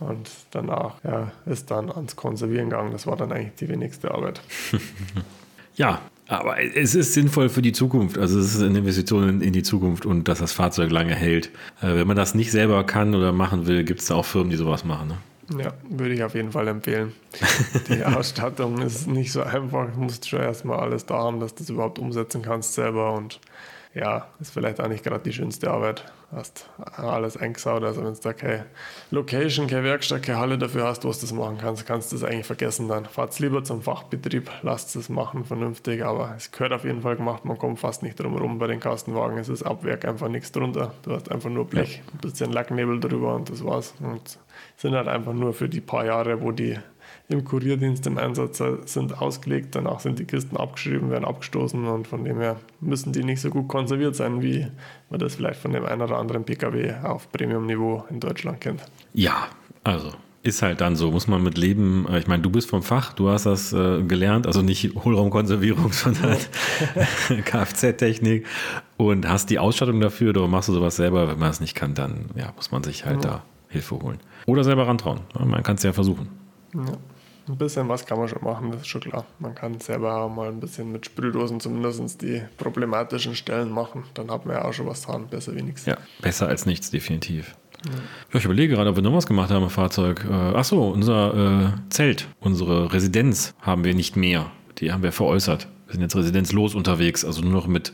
Und danach ja, ist dann ans Konservieren gegangen. Das war dann eigentlich die wenigste Arbeit. *laughs* ja, aber es ist sinnvoll für die Zukunft. Also es ist eine Investition in die Zukunft und dass das Fahrzeug lange hält. Äh, wenn man das nicht selber kann oder machen will, gibt es da auch Firmen, die sowas machen. Ne? Ja, würde ich auf jeden Fall empfehlen. Die *laughs* Ausstattung ist nicht so einfach. Du musst schon erstmal alles da haben, dass du das überhaupt umsetzen kannst selber. Und ja, ist vielleicht auch nicht gerade die schönste Arbeit. Hast alles eingesaut, also wenn du da keine Location, keine Werkstatt, keine Halle dafür hast, wo du das machen kannst, kannst du das eigentlich vergessen dann. Fahrt's lieber zum Fachbetrieb, lasst es machen, vernünftig, aber es gehört auf jeden Fall gemacht, man kommt fast nicht drum rum bei den Kastenwagen, es ist ab Werk einfach nichts drunter, du hast einfach nur Blech, ein bisschen Lacknebel drüber und das war's. Und sind halt einfach nur für die paar Jahre, wo die im Kurierdienst im Einsatz sind ausgelegt. Danach sind die Kisten abgeschrieben, werden abgestoßen und von dem her müssen die nicht so gut konserviert sein, wie man das vielleicht von dem einen oder anderen PKW auf Premium-Niveau in Deutschland kennt. Ja, also ist halt dann so, muss man mit leben. Ich meine, du bist vom Fach, du hast das äh, gelernt, also nicht Hohlraumkonservierung, *laughs* sondern *laughs* Kfz-Technik und hast die Ausstattung dafür, oder machst du sowas selber. Wenn man es nicht kann, dann ja, muss man sich halt ja. da Hilfe holen. Oder selber rantrauen. Man kann es ja versuchen. Ja. Ein bisschen was kann man schon machen, das ist schon klar. Man kann selber mal ein bisschen mit Sprühdosen zumindest die problematischen Stellen machen. Dann hat man ja auch schon was dran, besser wie nichts. Ja, besser als nichts, definitiv. Ja. ich überlege gerade, ob wir noch was gemacht haben im Fahrzeug. Äh, achso, unser äh, Zelt, unsere Residenz haben wir nicht mehr. Die haben wir veräußert. Wir sind jetzt residenzlos unterwegs, also nur noch mit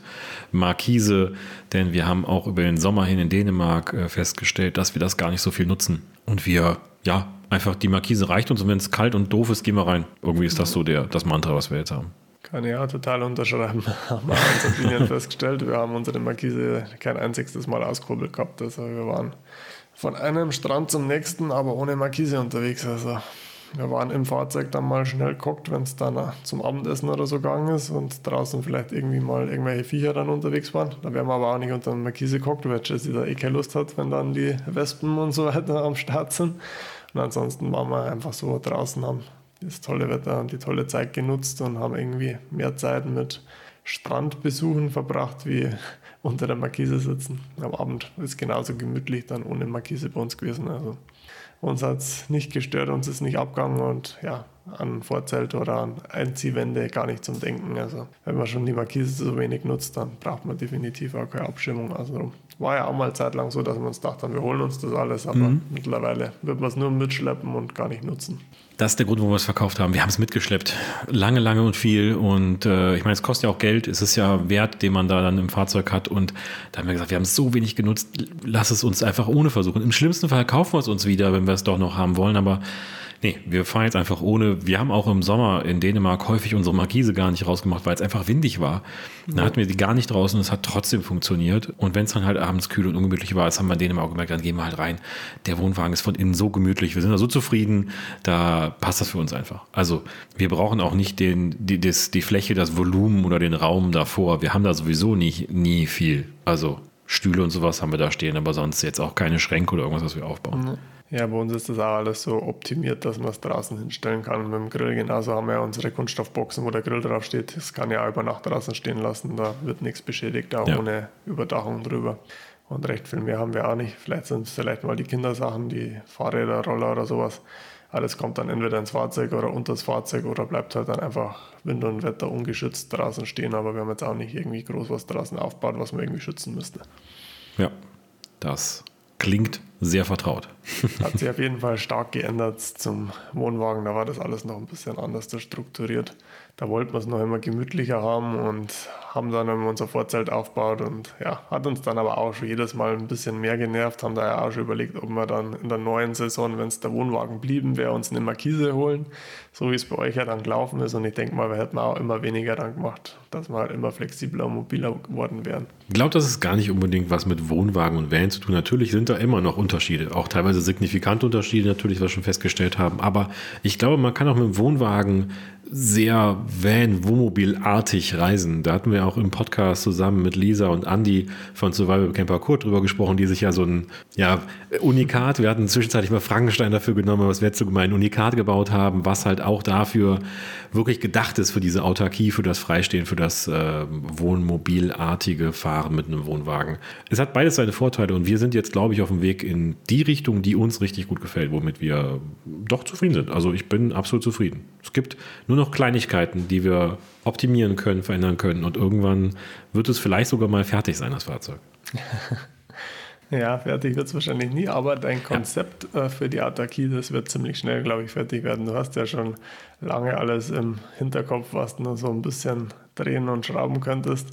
Markise, denn wir haben auch über den Sommer hin in Dänemark äh, festgestellt, dass wir das gar nicht so viel nutzen. Und wir, ja, einfach die Markise reicht uns und wenn es kalt und doof ist, gehen wir rein. Irgendwie ist das so der, das Mantra, was wir jetzt haben. Kann ich auch total unterschreiben. *laughs* haben wir in Sardinien festgestellt. Wir haben unsere Markise kein einziges Mal ausgekurbelt gehabt. Also wir waren von einem Strand zum nächsten, aber ohne Markise unterwegs. Also wir waren im Fahrzeug dann mal schnell geguckt, wenn es dann zum Abendessen oder so gegangen ist und draußen vielleicht irgendwie mal irgendwelche Viecher dann unterwegs waren. Da wären wir aber auch nicht unter der Markise geguckt, weil Jesse da eh keine Lust hat, wenn dann die Wespen und so weiter am Start sind. Und ansonsten waren wir einfach so draußen, haben das tolle Wetter und die tolle Zeit genutzt und haben irgendwie mehr Zeit mit Strandbesuchen verbracht, wie *laughs* unter der Markise sitzen. Am Abend ist genauso gemütlich dann ohne Markise bei uns gewesen. Also uns hat es nicht gestört, uns ist nicht abgegangen und ja, an Vorzelt oder an Einziehwände gar nicht zum Denken. Also wenn man schon die Markise so wenig nutzt, dann braucht man definitiv auch keine Abschirmung außenrum. War ja auch mal zeitlang so, dass wir uns dachten, wir holen uns das alles, aber mhm. mittlerweile wird man es nur mitschleppen und gar nicht nutzen. Das ist der Grund, warum wir es verkauft haben. Wir haben es mitgeschleppt. Lange, lange und viel. Und äh, ich meine, es kostet ja auch Geld. Es ist ja Wert, den man da dann im Fahrzeug hat. Und da haben wir gesagt, wir haben es so wenig genutzt. Lass es uns einfach ohne versuchen. Im schlimmsten Fall kaufen wir es uns wieder, wenn wir es doch noch haben wollen. Aber Nee, wir fahren jetzt einfach ohne. Wir haben auch im Sommer in Dänemark häufig unsere Markise gar nicht rausgemacht, weil es einfach windig war. Da hatten wir die gar nicht draußen und es hat trotzdem funktioniert. Und wenn es dann halt abends kühl und ungemütlich war, das haben wir in Dänemark auch gemerkt, dann gehen wir halt rein. Der Wohnwagen ist von innen so gemütlich. Wir sind da so zufrieden, da passt das für uns einfach. Also wir brauchen auch nicht den, die, das, die Fläche, das Volumen oder den Raum davor. Wir haben da sowieso nicht, nie viel. Also Stühle und sowas haben wir da stehen, aber sonst jetzt auch keine Schränke oder irgendwas, was wir aufbauen. Mhm. Ja, bei uns ist das auch alles so optimiert, dass man es draußen hinstellen kann. Mit dem Grill genauso haben wir ja unsere Kunststoffboxen, wo der Grill drauf steht. Das kann ja auch über Nacht draußen stehen lassen. Da wird nichts beschädigt, auch ja. ohne Überdachung drüber. Und recht viel mehr haben wir auch nicht. Vielleicht sind es vielleicht mal die Kindersachen, die Fahrräder, Roller oder sowas. Alles kommt dann entweder ins Fahrzeug oder unter das Fahrzeug oder bleibt halt dann einfach Wind und Wetter ungeschützt draußen stehen. Aber wir haben jetzt auch nicht irgendwie groß was draußen aufgebaut, was man irgendwie schützen müsste. Ja, das klingt sehr vertraut. *laughs* Hat sich auf jeden Fall stark geändert zum Wohnwagen. Da war das alles noch ein bisschen anders strukturiert. Da wollten wir es noch immer gemütlicher haben und haben dann unser Vorzelt aufgebaut und ja, hat uns dann aber auch schon jedes Mal ein bisschen mehr genervt, haben da ja auch schon überlegt, ob wir dann in der neuen Saison, wenn es der Wohnwagen blieben wäre, uns eine Markise holen, so wie es bei euch ja dann gelaufen ist und ich denke mal, wir hätten auch immer weniger dann gemacht, dass wir halt immer flexibler und mobiler geworden wären. Ich glaube, das ist gar nicht unbedingt was mit Wohnwagen und Van zu tun. Natürlich sind da immer noch Unterschiede, auch teilweise signifikante Unterschiede natürlich, was wir schon festgestellt haben, aber ich glaube, man kann auch mit dem Wohnwagen sehr Van-Wohnmobil-artig reisen. Da hatten wir auch im Podcast zusammen mit Lisa und Andy von Survival Camper Kurt drüber gesprochen, die sich ja so ein ja, Unikat, wir hatten zwischenzeitlich mal Frankenstein dafür genommen, was wir jetzt so gemein Unikat gebaut haben, was halt auch dafür wirklich gedacht ist, für diese Autarkie, für das Freistehen, für das äh, Wohnmobilartige Fahren mit einem Wohnwagen. Es hat beides seine Vorteile und wir sind jetzt, glaube ich, auf dem Weg in die Richtung, die uns richtig gut gefällt, womit wir doch zufrieden sind. Also ich bin absolut zufrieden. Es gibt nur noch Kleinigkeiten, die wir optimieren können, verändern können. Und irgendwann wird es vielleicht sogar mal fertig sein, das Fahrzeug. *laughs* Ja, fertig wird es wahrscheinlich nie, aber dein Konzept ja. Äh, für die Autarkie, das wird ziemlich schnell, glaube ich, fertig werden. Du hast ja schon lange alles im Hinterkopf, was du nur so ein bisschen drehen und schrauben könntest.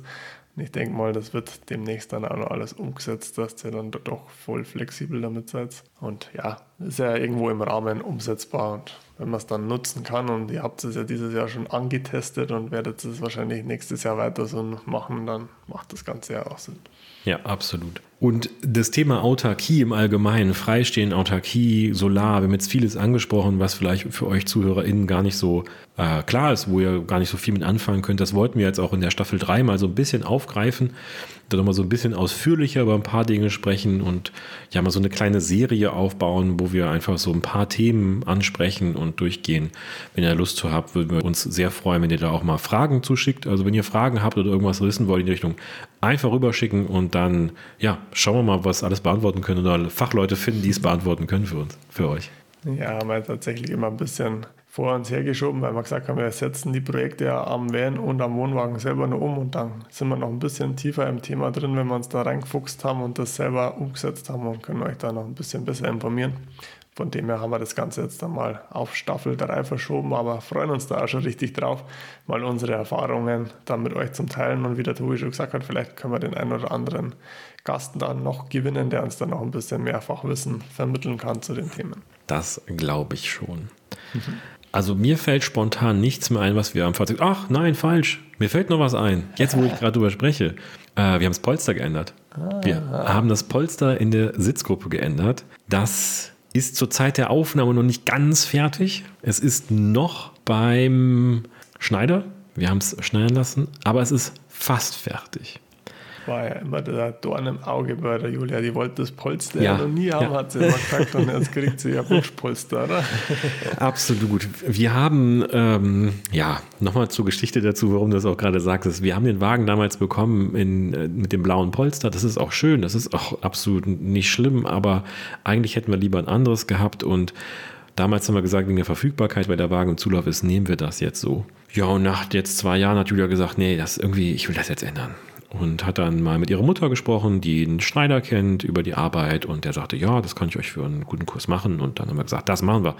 Und ich denke mal, das wird demnächst dann auch noch alles umgesetzt, dass ihr dann doch voll flexibel damit seid. Und ja, ist ja irgendwo im Rahmen umsetzbar. Und wenn man es dann nutzen kann, und ihr habt es ja dieses Jahr schon angetestet und werdet es wahrscheinlich nächstes Jahr weiter so machen, dann macht das Ganze ja auch Sinn. Ja, absolut. Und das Thema Autarkie im Allgemeinen, Freistehen, Autarkie, Solar, wir haben jetzt vieles angesprochen, was vielleicht für euch ZuhörerInnen gar nicht so äh, klar ist, wo ihr gar nicht so viel mit anfangen könnt. Das wollten wir jetzt auch in der Staffel 3 mal so ein bisschen aufgreifen, da nochmal so ein bisschen ausführlicher über ein paar Dinge sprechen und ja mal so eine kleine Serie aufbauen, wo wir einfach so ein paar Themen ansprechen und durchgehen. Wenn ihr Lust zu habt, würden wir uns sehr freuen, wenn ihr da auch mal Fragen zuschickt. Also wenn ihr Fragen habt oder irgendwas wissen wollt in die Richtung, einfach rüberschicken und dann, ja, schauen wir mal, was alles beantworten können oder Fachleute finden, die es beantworten können für uns, für euch. Ja, haben wir tatsächlich immer ein bisschen vor uns hergeschoben, weil wir gesagt haben, wir setzen die Projekte ja am Van und am Wohnwagen selber nur um und dann sind wir noch ein bisschen tiefer im Thema drin, wenn wir uns da reingefuchst haben und das selber umgesetzt haben und können euch da noch ein bisschen besser informieren. Von dem her haben wir das Ganze jetzt einmal auf Staffel 3 verschoben, aber freuen uns da auch schon richtig drauf, mal unsere Erfahrungen dann mit euch zum Teilen. Und wie der Tobi schon gesagt hat, vielleicht können wir den einen oder anderen Gast dann noch gewinnen, der uns dann noch ein bisschen mehr Fachwissen vermitteln kann zu den Themen. Das glaube ich schon. Also mir fällt spontan nichts mehr ein, was wir am Fahrzeug. Ach nein, falsch. Mir fällt noch was ein. Jetzt, wo ich gerade drüber spreche. Äh, wir haben das Polster geändert. Ah. Wir haben das Polster in der Sitzgruppe geändert. Das ist zur Zeit der Aufnahme noch nicht ganz fertig. Es ist noch beim Schneider. Wir haben es schneiden lassen, aber es ist fast fertig war ja immer der Dorn im Auge bei der Julia. Die wollte das Polster ja noch nie haben, ja. hat sie immer gesagt. Und jetzt kriegt sie ja Wunschpolster, oder? *laughs* Absolut. Wir haben, ähm, ja, nochmal zur Geschichte dazu, warum du das auch gerade sagtest. Wir haben den Wagen damals bekommen in, äh, mit dem blauen Polster. Das ist auch schön. Das ist auch absolut nicht schlimm. Aber eigentlich hätten wir lieber ein anderes gehabt. Und Damals haben wir gesagt, wegen der Verfügbarkeit bei der Wagen und Zulauf ist, nehmen wir das jetzt so. Ja, und nach jetzt zwei Jahren hat Julia gesagt, nee, das irgendwie, ich will das jetzt ändern und hat dann mal mit ihrer Mutter gesprochen, die einen Schneider kennt über die Arbeit und der sagte, ja, das kann ich euch für einen guten Kurs machen und dann haben wir gesagt, das machen wir.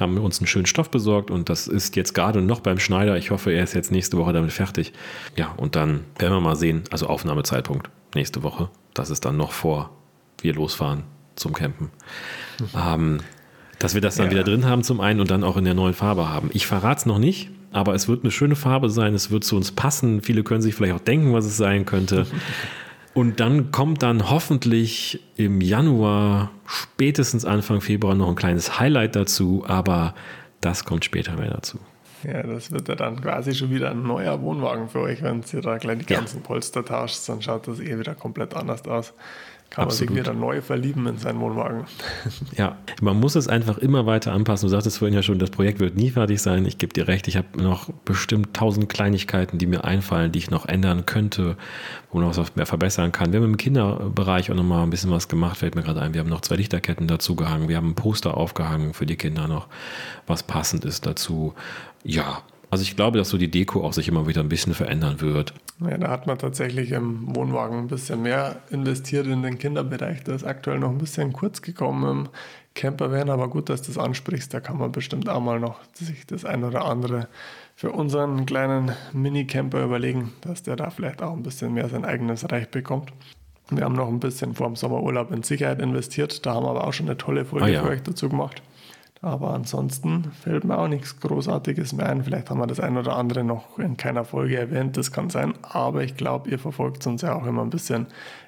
Haben wir uns einen schönen Stoff besorgt und das ist jetzt gerade noch beim Schneider. Ich hoffe, er ist jetzt nächste Woche damit fertig. Ja, und dann werden wir mal sehen, also Aufnahmezeitpunkt nächste Woche. Das ist dann noch vor wir losfahren zum Campen. Mhm. Ähm, dass wir das dann ja. wieder drin haben zum einen und dann auch in der neuen Farbe haben. Ich verrate es noch nicht, aber es wird eine schöne Farbe sein, es wird zu uns passen. Viele können sich vielleicht auch denken, was es sein könnte. Und dann kommt dann hoffentlich im Januar, spätestens Anfang Februar, noch ein kleines Highlight dazu, aber das kommt später mehr dazu. Ja, das wird ja dann quasi schon wieder ein neuer Wohnwagen für euch, wenn ihr da gleich die ganzen ja. Polster tauscht, dann schaut das eh wieder komplett anders aus kann Absolut. man sich wieder neu verlieben in seinen Wohnwagen. *laughs* Ja, man muss es einfach immer weiter anpassen. Du sagtest vorhin ja schon, das Projekt wird nie fertig sein. Ich gebe dir recht, ich habe noch bestimmt tausend Kleinigkeiten, die mir einfallen, die ich noch ändern könnte, wo man noch was mehr verbessern kann. Wir haben im Kinderbereich auch noch mal ein bisschen was gemacht, fällt mir gerade ein. Wir haben noch zwei Lichterketten dazu gehangen. Wir haben ein Poster aufgehangen für die Kinder noch, was passend ist dazu. Ja, also ich glaube, dass so die Deko auch sich immer wieder ein bisschen verändern wird. Ja, da hat man tatsächlich im Wohnwagen ein bisschen mehr investiert in den Kinderbereich. Da ist aktuell noch ein bisschen kurz gekommen im Campervan, aber gut, dass du das ansprichst. Da kann man bestimmt auch mal noch sich das ein oder andere für unseren kleinen Mini-Camper überlegen, dass der da vielleicht auch ein bisschen mehr sein eigenes Reich bekommt. Wir haben noch ein bisschen vor dem Sommerurlaub in Sicherheit investiert. Da haben wir aber auch schon eine tolle Folge ah, ja. für euch dazu gemacht. Aber ansonsten fällt mir auch nichts Großartiges mehr ein. Vielleicht haben wir das ein oder andere noch in keiner Folge erwähnt, das kann sein. Aber ich glaube, ihr verfolgt uns ja auch immer ein bisschen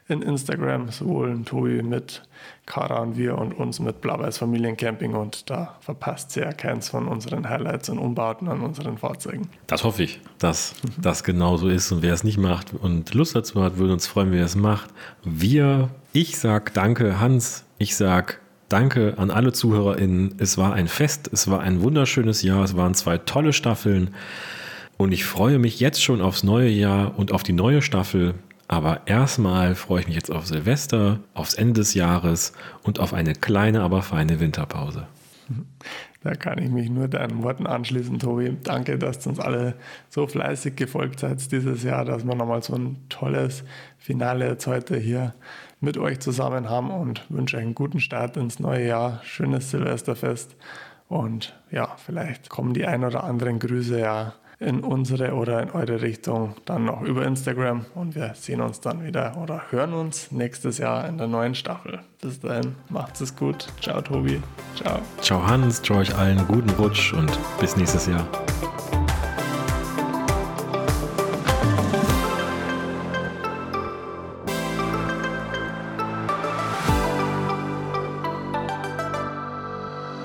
in Instagram, sowohl Tobi mit Kara und wir und uns mit Blabeis Familiencamping. Und da verpasst ihr ja keins von unseren Highlights und Umbauten an unseren Fahrzeugen. Das hoffe ich, dass das genauso ist. Und wer es nicht macht und Lust dazu hat, würde uns freuen, wer es macht. Wir, ich sag danke, Hans. Ich sag Danke an alle ZuhörerInnen. Es war ein Fest, es war ein wunderschönes Jahr, es waren zwei tolle Staffeln und ich freue mich jetzt schon aufs neue Jahr und auf die neue Staffel. Aber erstmal freue ich mich jetzt auf Silvester, aufs Ende des Jahres und auf eine kleine, aber feine Winterpause. Da kann ich mich nur deinen Worten anschließen, Tobi. Danke, dass du uns alle so fleißig gefolgt seid dieses Jahr, dass wir nochmal so ein tolles Finale jetzt heute hier mit euch zusammen haben und wünsche euch einen guten Start ins neue Jahr. Schönes Silvesterfest. Und ja, vielleicht kommen die ein oder anderen Grüße ja in unsere oder in eure Richtung dann noch über Instagram und wir sehen uns dann wieder oder hören uns nächstes Jahr in der neuen Staffel. Bis dahin, macht's es gut. Ciao Tobi. Ciao. Ciao Hans, ciao euch allen, guten Rutsch und bis nächstes Jahr.